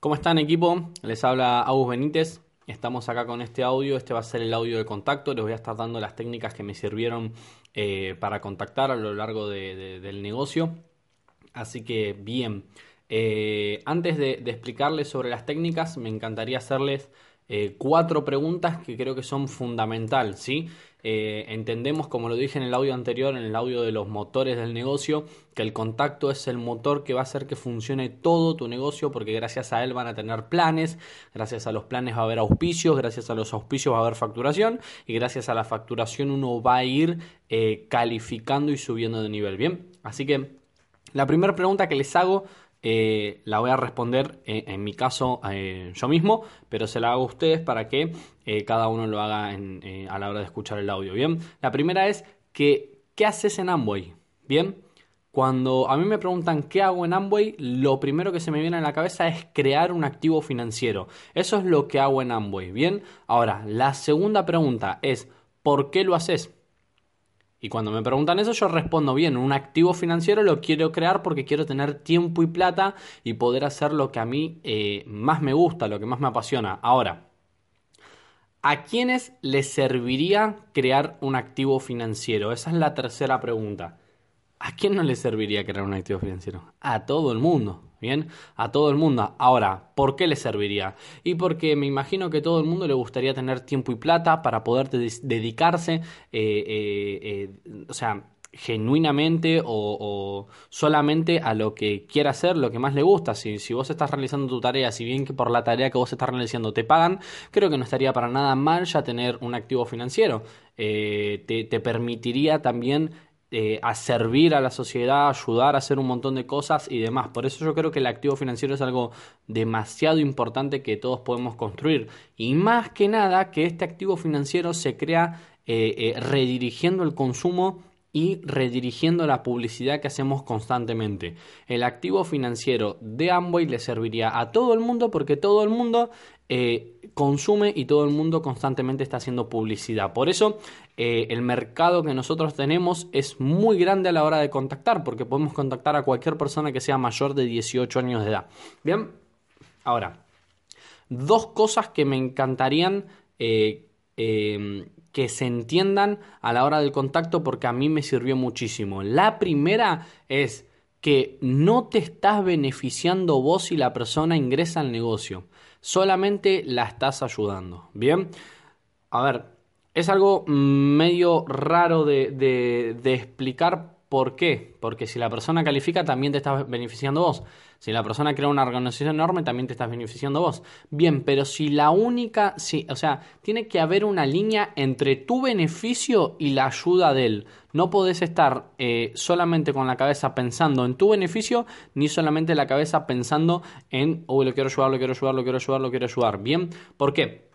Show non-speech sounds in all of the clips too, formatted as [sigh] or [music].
¿Cómo están equipo? Les habla Agus Benítez. Estamos acá con este audio. Este va a ser el audio de contacto. Les voy a estar dando las técnicas que me sirvieron eh, para contactar a lo largo del negocio. Así que bien. Eh, antes de, explicarles sobre las técnicas, me encantaría hacerles eh, cuatro preguntas que creo que son fundamental, ¿sí? Eh, entendemos, como lo dije en el audio anterior, en el audio de los motores del negocio, que el contacto es el motor que va a hacer que funcione todo tu negocio, porque gracias a él van a tener planes, gracias a los planes va a haber auspicios, gracias a los auspicios va a haber facturación y gracias a la facturación uno va a ir eh, calificando y subiendo de nivel. Bien, así que la primera pregunta que les hago eh, la voy a responder eh, en mi caso eh, yo mismo, pero se la hago a ustedes para que cada uno lo haga a la hora de escuchar el audio. Bien, la primera es que, ¿qué haces en Amway? Bien, cuando a mí me preguntan qué hago en Amway, lo primero que se me viene a la cabeza es crear un activo financiero. Eso es lo que hago en Amway. Bien, ahora la segunda pregunta es ¿por qué lo haces? Y cuando me preguntan eso, yo respondo bien, un activo financiero lo quiero crear porque quiero tener tiempo y plata y poder hacer lo que a mí eh, más me gusta, lo que más me apasiona. Ahora, ¿a quiénes les serviría crear un activo financiero? Esa es la tercera pregunta. ¿A quién no le serviría crear un activo financiero? A todo el mundo. Bien, a todo el mundo. Ahora, ¿por qué le serviría? Y porque me imagino que todo el mundo le gustaría tener tiempo y plata para poder dedicarse, eh, eh, eh, o sea, genuinamente o, solamente a lo que quiera hacer, lo que más le gusta. Si, si vos estás realizando tu tarea, si bien que por la tarea que vos estás realizando te pagan, creo que no estaría para nada mal ya tener un activo financiero. te, te permitiría también eh, a servir a la sociedad, ayudar a hacer un montón de cosas y demás. Por eso yo creo que el activo financiero es algo demasiado importante que todos podemos construir. Y más que nada que este activo financiero se crea eh, eh, redirigiendo el consumo y redirigiendo la publicidad que hacemos constantemente. El activo financiero de Amway le serviría a todo el mundo porque todo el mundo consume y todo el mundo constantemente está haciendo publicidad. Por eso eh, el mercado que nosotros tenemos es muy grande a la hora de contactar, porque podemos contactar a cualquier persona que sea mayor de 18 años de edad. Bien, ahora, dos cosas que me encantarían eh, em, que se entiendan a la hora del contacto porque a mí me sirvió muchísimo. La primera es que no te estás beneficiando vos si la persona ingresa al negocio, solamente la estás ayudando. Bien, a ver, es algo medio raro de, explicar por qué. Porque si la persona califica, también te estás beneficiando vos. Si la persona crea una organización enorme, también te estás beneficiando vos. Bien, pero si la única, si, o sea, tiene que haber una línea entre tu beneficio y la ayuda de él. No podés estar eh, solamente con la cabeza pensando en tu beneficio, ni solamente la cabeza pensando en, uy, lo quiero ayudar, lo quiero ayudar, lo quiero ayudar, lo quiero ayudar. Bien, ¿por qué?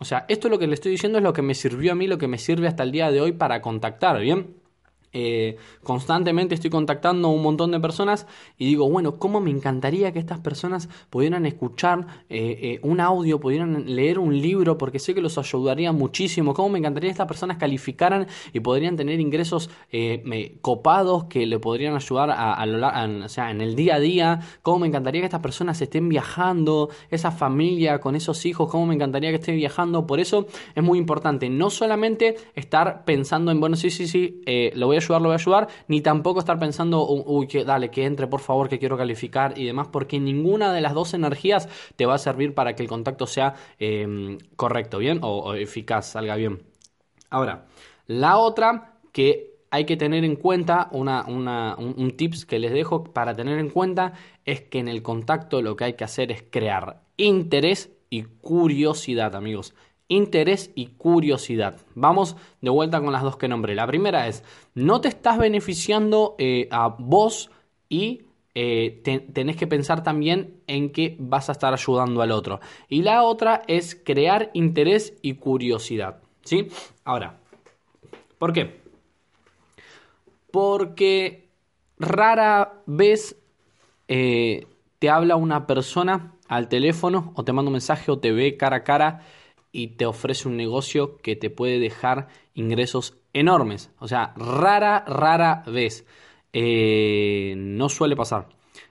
O sea, esto es lo que le estoy diciendo es lo que me sirvió a mí, lo que me sirve hasta el día de hoy para contactar, ¿bien? Eh, constantemente estoy contactando a un montón de personas y digo, bueno, ¿cómo me encantaría que estas personas pudieran escuchar eh, eh, un audio, pudieran leer un libro, porque sé que los ayudaría muchísimo? ¿Cómo me encantaría que estas personas calificaran y podrían tener ingresos copados que le podrían ayudar a, lo, o sea, en el día a día? ¿Cómo me encantaría que estas personas estén viajando, esa familia con esos hijos? ¿Cómo me encantaría que estén viajando? Por eso es muy importante no solamente estar pensando en, bueno, sí, sí, sí, lo voy a ayudar, lo voy a ayudar, ni tampoco estar pensando, uy, que dale, que entre por favor, que quiero calificar y demás, porque ninguna de las dos energías te va a servir para que el contacto sea em, correcto, ¿bien? O, eficaz, salga bien. Ahora, la otra que hay que tener en cuenta, una, un, un, tips que les dejo para tener en cuenta es que en el contacto lo que hay que hacer es crear interés y curiosidad, amigos interés y curiosidad. Vamos de vuelta con las dos que nombré. La primera es, no te estás beneficiando eh, a vos y eh, tenés que pensar también en que vas a estar ayudando al otro. Y la otra es crear interés y curiosidad. ¿Sí? Ahora, ¿por qué? Porque rara vez eh, te habla una persona al teléfono o te manda un mensaje o te ve cara a cara y te ofrece un negocio que te puede dejar ingresos enormes. O sea, rara, rara vez. Eh, no suele pasar.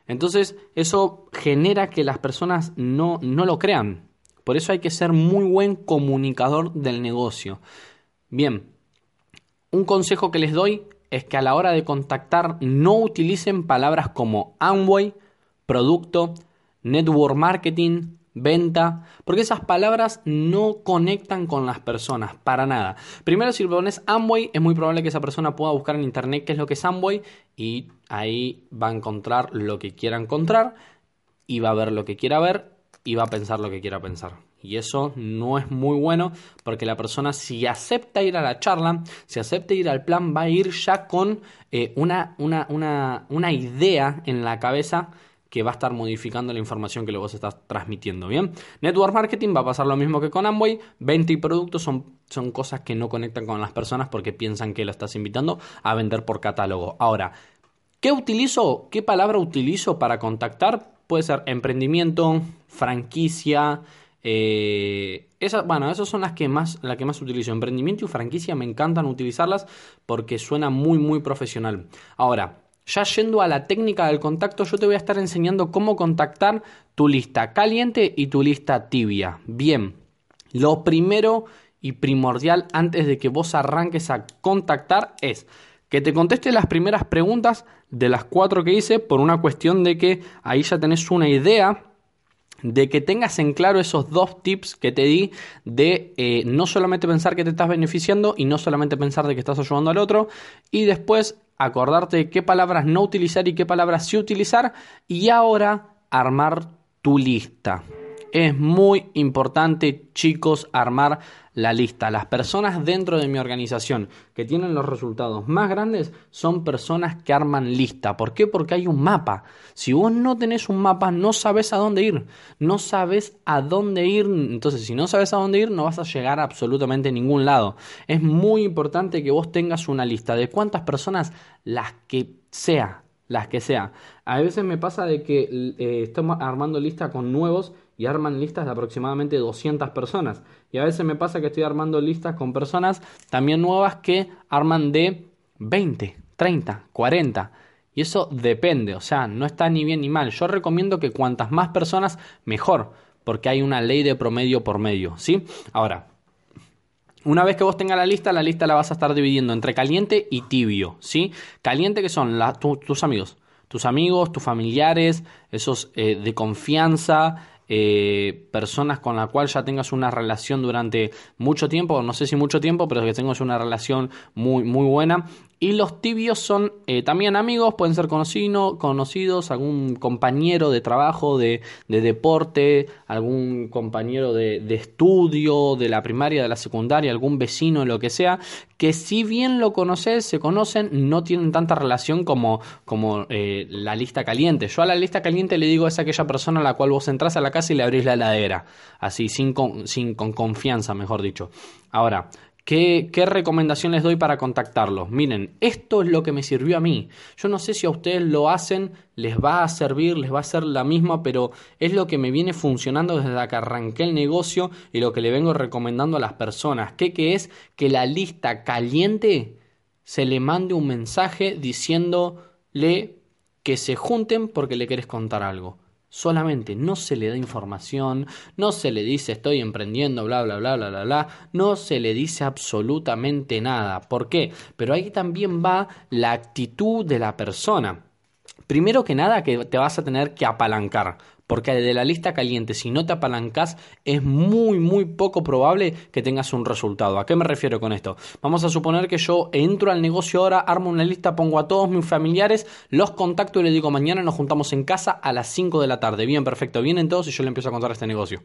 Entonces, eso genera que las personas no, no lo crean. Por eso hay que ser muy buen comunicador del negocio. Bien, un consejo que les doy es que a la hora de contactar no utilicen palabras como Amway, producto, network marketing, venta, porque esas palabras no conectan con las personas para nada. Primero, si pones Amway, es muy probable que esa persona pueda buscar en internet qué es lo que es Amway y ahí va a encontrar lo que quiera encontrar y va a ver lo que quiera ver y va a pensar lo que quiera pensar. Y eso no es muy bueno porque la persona si acepta ir a la charla, si acepta ir al plan, va a ir ya con eh, una, una, una, una idea en la cabeza que va a estar modificando la información que se estás transmitiendo, ¿bien? Network marketing va a pasar lo mismo que con Amway, venta y productos son, son cosas que no conectan con las personas porque piensan que lo estás invitando a vender por catálogo. Ahora, ¿qué utilizo? ¿Qué palabra utilizo para contactar? Puede ser emprendimiento, franquicia, eh, bueno, esas son las que más, que más utilizo. Emprendimiento y franquicia me encantan utilizarlas porque suena muy, muy profesional. Ahora, ya yendo a la técnica del contacto, yo te voy a estar enseñando cómo contactar tu lista caliente y tu lista tibia. Bien, lo primero y primordial antes de que vos arranques a contactar es que te conteste las primeras preguntas de las cuatro que hice por una cuestión de que ahí ya tenés una idea de que tengas en claro esos dos tips que te di de eh, no solamente pensar que te estás beneficiando y no solamente pensar de que estás ayudando al otro y después acordarte de qué palabras no utilizar y qué palabras sí utilizar y ahora armar tu lista. Es muy importante, chicos, armar la lista. Las personas dentro de mi organización que tienen los resultados más grandes son personas que arman lista. ¿Por qué? Porque hay un mapa. Si vos no tenés un mapa, no sabes a dónde ir. No sabes a dónde ir. Entonces, si no sabes a dónde ir, no vas a llegar a absolutamente ningún lado. Es muy importante que vos tengas una lista de cuántas personas, las que sea, las que sea. A veces me pasa de que eh, estamos armando lista con nuevos y arman listas de aproximadamente 200 personas. Y a veces me pasa que estoy armando listas con personas también nuevas que arman de 20, 30, 40. Y eso depende, o sea, no está ni bien ni mal. Yo recomiendo que cuantas más personas, mejor, porque hay una ley de promedio por medio, ¿sí? Ahora, una vez que vos tengas la lista, la lista la vas a estar dividiendo entre caliente y tibio, ¿sí? Caliente que son tus amigos, tus amigos, tus familiares, esos eh, de confianza, eh, personas con la cual ya tengas una relación durante mucho tiempo, no sé si mucho tiempo, pero que tengas una relación muy, muy buena. Y los tibios son eh, también amigos, pueden ser conocido, conocidos, algún compañero de trabajo, de, deporte, algún compañero de, estudio, de la primaria, de la secundaria, algún vecino, lo que sea, que si bien lo conoces, se conocen, no tienen tanta relación como, como eh, la lista caliente. Yo a la lista caliente le digo es aquella persona a la cual vos entras a la casa y le abrís la heladera, así, sin, sin con confianza, mejor dicho. Ahora, ¿Qué, recomendación les doy para contactarlos? Miren, esto es lo que me sirvió a mí. Yo no sé si a ustedes lo hacen, les va a servir, les va a ser la misma, pero es lo que me viene funcionando desde que arranqué el negocio y lo que le vengo recomendando a las personas. ¿Qué, qué es? Que la lista caliente se le mande un mensaje diciéndole que se junten porque le querés contar algo solamente no se le da información, no se le dice estoy emprendiendo, bla, bla, bla, bla, bla, bla, no se le dice absolutamente nada. ¿Por qué? Pero ahí también va la actitud de la persona. Primero que nada que te vas a tener que apalancar. Porque de la lista caliente, si no te apalancas, es muy, muy poco probable que tengas un resultado. ¿A qué me refiero con esto? Vamos a suponer que yo entro al negocio ahora, armo una lista, pongo a todos mis familiares, los contacto y les digo mañana nos juntamos en casa a las 5 de la tarde. Bien, perfecto, vienen todos y yo le empiezo a contar este negocio.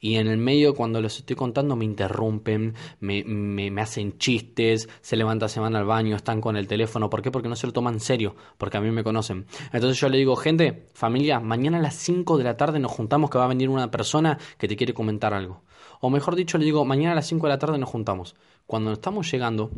Y en el medio, cuando les estoy contando, me interrumpen, me, me, me, hacen chistes, se levantan, se van al baño, están con el teléfono. ¿Por qué? Porque no se lo toman en serio, porque a mí me conocen. Entonces yo le digo, gente, familia, mañana a las 5 de la tarde nos juntamos que va a venir una persona que te quiere comentar algo. O mejor dicho, le digo, mañana a las 5 de la tarde nos juntamos. Cuando estamos llegando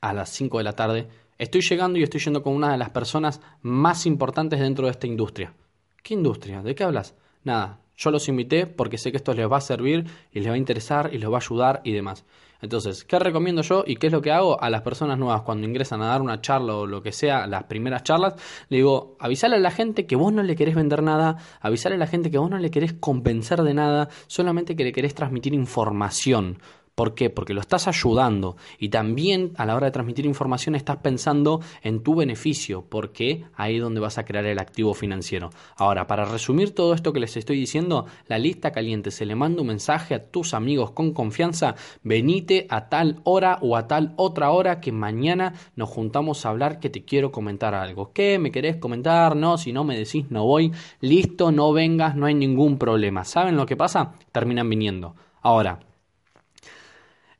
a las 5 de la tarde, estoy llegando y estoy yendo con una de las personas más importantes dentro de esta industria. ¿Qué industria? ¿De qué hablas? Nada, yo los invité porque sé que esto les va a servir y les va a interesar y les va a ayudar y demás. Entonces, ¿qué recomiendo yo y qué es lo que hago a las personas nuevas cuando ingresan a dar una charla o lo que sea, las primeras charlas? Le digo, avisale a la gente que vos no le querés vender nada, avisale a la gente que vos no le querés convencer de nada, solamente que le querés transmitir información. ¿Por qué? Porque lo estás ayudando y también a la hora de transmitir información estás pensando en tu beneficio, porque ahí es donde vas a crear el activo financiero. Ahora, para resumir todo esto que les estoy diciendo, la lista caliente se le manda un mensaje a tus amigos con confianza, venite a tal hora o a tal otra hora que mañana nos juntamos a hablar que te quiero comentar algo. ¿Qué? ¿Me querés comentar? No, si no me decís no voy. Listo, no vengas, no hay ningún problema. ¿Saben lo que pasa? Terminan viniendo. Ahora,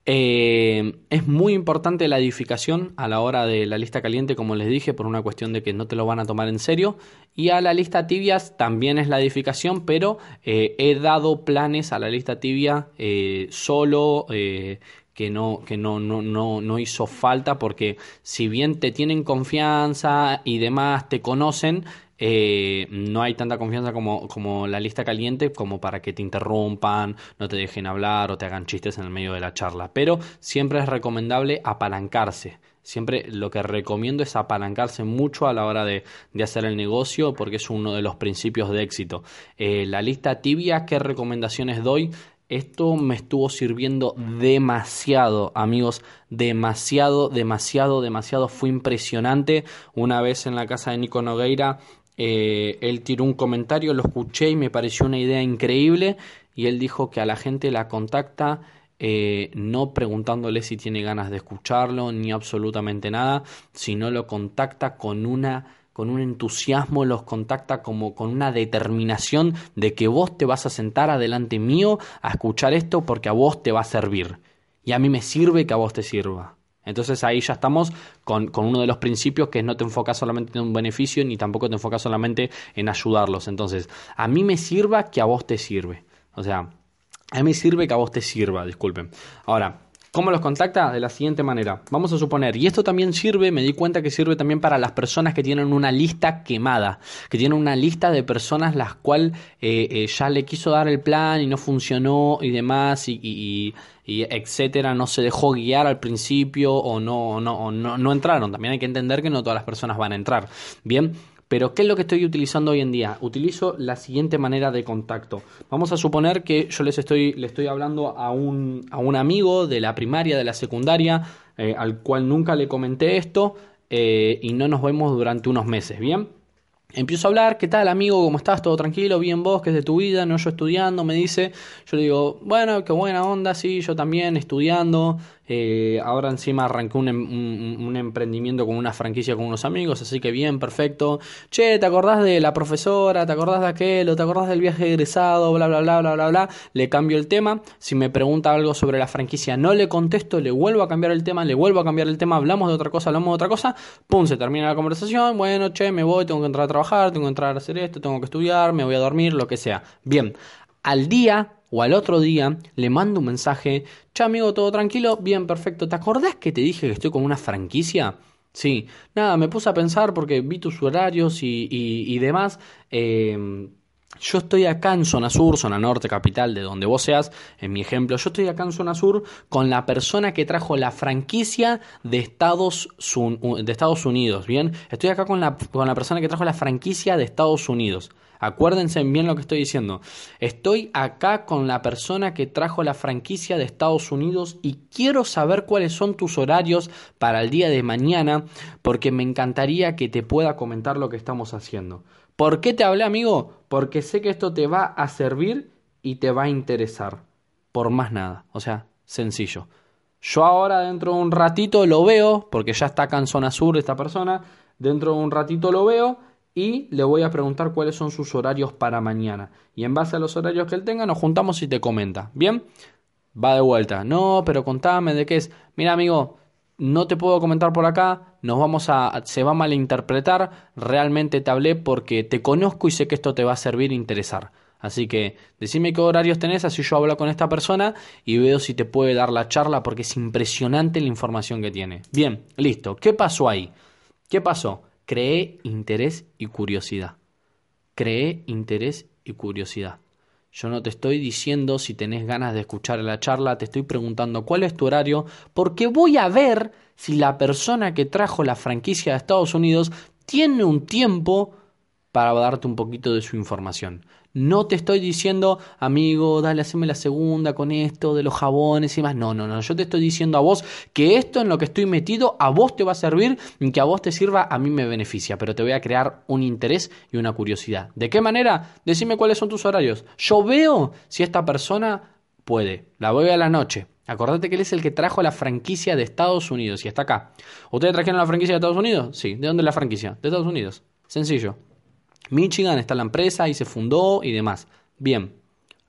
eh, es muy importante la edificación a la hora de la lista caliente, como les dije, por una cuestión de que no te lo van a tomar en serio. Y a la lista tibias también es la edificación, pero eh, he dado planes a la lista tibia eh, solo. que no, que no, no, no, no hizo falta porque si bien te tienen confianza y demás, te conocen, eh, no hay tanta confianza como, como la lista caliente como para que te interrumpan, no te dejen hablar o te hagan chistes en el medio de la charla. Pero siempre es recomendable apalancarse. Siempre lo que recomiendo es apalancarse mucho a la hora de, hacer el negocio porque es uno de los principios de éxito. Eh, la lista tibia, ¿qué recomendaciones doy? Esto me estuvo sirviendo demasiado, amigos, demasiado, demasiado, demasiado. Fue impresionante. Una vez en la casa de Nico Nogueira eh, él tiró un comentario, lo escuché y me pareció una idea increíble y él dijo que a la gente la contacta eh, no preguntándole si tiene ganas de escucharlo ni absolutamente nada, sino lo contacta con una con un entusiasmo, los contacta como con una determinación de que vos te vas a sentar adelante mío a escuchar esto porque a vos te va a servir. Y a mí me sirve que a vos te sirva. Entonces ahí ya estamos con, uno de los principios que es no te enfocas solamente en un beneficio ni tampoco te enfocas solamente en ayudarlos. Entonces, a mí me sirva que a vos te sirve. O sea, a mí me sirve que a vos te sirva, disculpen. Ahora, ¿Cómo los contacta? De la siguiente manera. Vamos a suponer, y esto también sirve, me di cuenta que sirve también para las personas que tienen una lista quemada, que tienen una lista de personas las cuales eh, eh, ya le quiso dar el plan y no funcionó y demás y, etcétera, no se dejó guiar al principio o no, no, no, no entraron. También hay que entender que no todas las personas van a entrar. Bien, pero ¿qué es lo que estoy utilizando hoy en día? Utilizo la siguiente manera de contacto. Vamos a suponer que yo les estoy, le estoy hablando a un, a un amigo de la primaria, de la secundaria, eh, al cual nunca le comenté esto eh, y no nos vemos durante unos meses, ¿bien? Empiezo a hablar, ¿qué tal amigo? ¿Cómo estás? ¿Todo tranquilo? ¿Bien vos? ¿Qué es de tu vida? No yo estudiando, me dice. Yo le digo, bueno, qué buena onda, sí, yo también estudiando. Eh, ahora encima arranqué em, un, emprendimiento con una franquicia con unos amigos, así que bien, perfecto. Che, ¿te acordás de la profesora? ¿Te acordás de aquel? te acordás del viaje egresado? Bla, bla, bla, bla, bla, bla. Le cambio el tema. Si me pregunta algo sobre la franquicia, no le contesto, le vuelvo a cambiar el tema, le vuelvo a cambiar el tema, hablamos de otra cosa, hablamos de otra cosa. Pum, se termina la conversación. Bueno, che, me voy, tengo que entrar a trabajar, tengo que entrar a hacer esto, tengo que estudiar, me voy a dormir, lo que sea. Bien, al día o al otro día le mando un mensaje, che amigo, todo tranquilo, bien, perfecto, ¿te acordás que te dije que estoy con una franquicia? Sí, nada, me puse a pensar porque vi tus horarios y, y, demás. Em, yo estoy acá en zona sur, zona norte, capital, de donde vos seas, en mi ejemplo, yo estoy acá en zona sur con la persona que trajo la franquicia de Estados, de Estados Unidos, ¿bien? Estoy acá con la, con la persona que trajo la franquicia de Estados Unidos. Acuérdense bien lo que estoy diciendo. Estoy acá con la persona que trajo la franquicia de Estados Unidos y quiero saber cuáles son tus horarios para el día de mañana porque me encantaría que te pueda comentar lo que estamos haciendo. ¿Por qué te hablé, amigo? Porque sé que esto te va a servir y te va a interesar. Por más nada. O sea, sencillo. Yo ahora dentro de un ratito lo veo, porque ya está acá en zona sur esta persona, dentro de un ratito lo veo y le voy a preguntar cuáles son sus horarios para mañana. Y en base a los horarios que él tenga, nos juntamos y te comenta. ¿Bien? Va de vuelta. No, pero contame de qué es. Mira, amigo, no te puedo comentar por acá, nos vamos a, se va a malinterpretar, realmente te hablé porque te conozco y sé que esto te va a servir e interesar. Así que decime qué horarios tenés, así yo hablo con esta persona y veo si te puede dar la charla porque es impresionante la información que tiene. Bien, listo. ¿Qué pasó ahí? ¿Qué pasó? Creé interés y curiosidad. Creé interés y curiosidad. Yo no te estoy diciendo si tenés ganas de escuchar la charla, te estoy preguntando cuál es tu horario, porque voy a ver si la persona que trajo la franquicia de Estados Unidos tiene un tiempo para darte un poquito de su información. No te estoy diciendo, amigo, dale, haceme la segunda con esto de los jabones y más. No, no, no. Yo te estoy diciendo a vos que esto en lo que estoy metido a vos te va a servir y que a vos te sirva, a mí me beneficia. Pero te voy a crear un interés y una curiosidad. ¿De qué manera? Decime cuáles son tus horarios. Yo veo si esta persona puede. La voy a la noche. Acordate que él es el que trajo la franquicia de Estados Unidos y está acá. ¿Ustedes trajeron la franquicia de Estados Unidos? Sí. ¿De dónde es la franquicia? De Estados Unidos. Sencillo. Michigan está la empresa y se fundó y demás. Bien.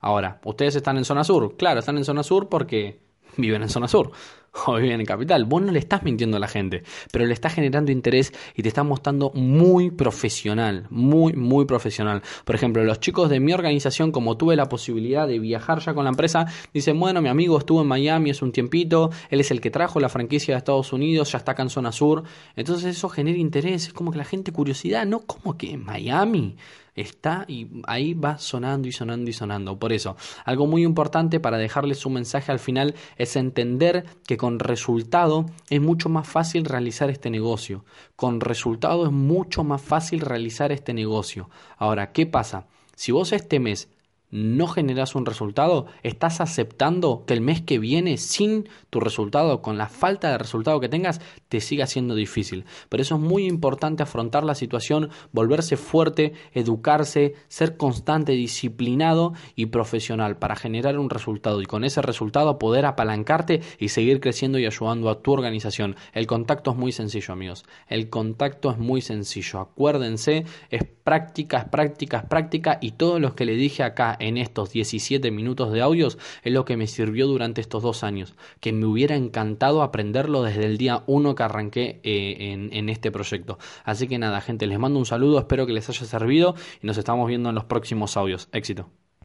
Ahora, ¿ustedes están en zona sur? Claro, están en zona sur porque [laughs] viven en zona sur [laughs] o viven en capital. Vos no le estás mintiendo a la gente, pero le estás generando interés y te estás mostrando muy profesional, muy, muy profesional. Por ejemplo, los chicos de mi organización, como tuve la posibilidad de viajar ya con la empresa, dicen, bueno, mi amigo estuvo en Miami hace un tiempito, él es el que trajo la franquicia de Estados Unidos, ya está acá en zona sur. Entonces eso genera interés, es como que la gente curiosidad, ¿no? ¿Cómo que Miami? está y ahí va sonando y sonando y sonando. Por eso, algo muy importante para dejarles un mensaje al final es entender que con resultado es mucho más fácil realizar este negocio. Con resultado es mucho más fácil realizar este negocio. Ahora, ¿qué pasa? Si vos este mes no generas un resultado, estás aceptando que el mes que viene sin tu resultado, con la falta de resultado que tengas, te siga siendo difícil. Por eso es muy importante afrontar la situación, volverse fuerte, educarse, ser constante, disciplinado y profesional para generar un resultado y con ese resultado poder apalancarte y seguir creciendo y ayudando a tu organización. El contacto es muy sencillo, amigos. El contacto es muy sencillo. Acuérdense, es práctica, es práctica, es práctica y todos los que le dije acá en estos 17 minutos de audios es lo que me sirvió durante estos dos años, que me hubiera encantado aprenderlo desde el día 1 que arranqué eh, en, en este proyecto. Así que nada, gente, les mando un saludo, espero que les haya servido y nos estamos viendo en los próximos audios. Éxito.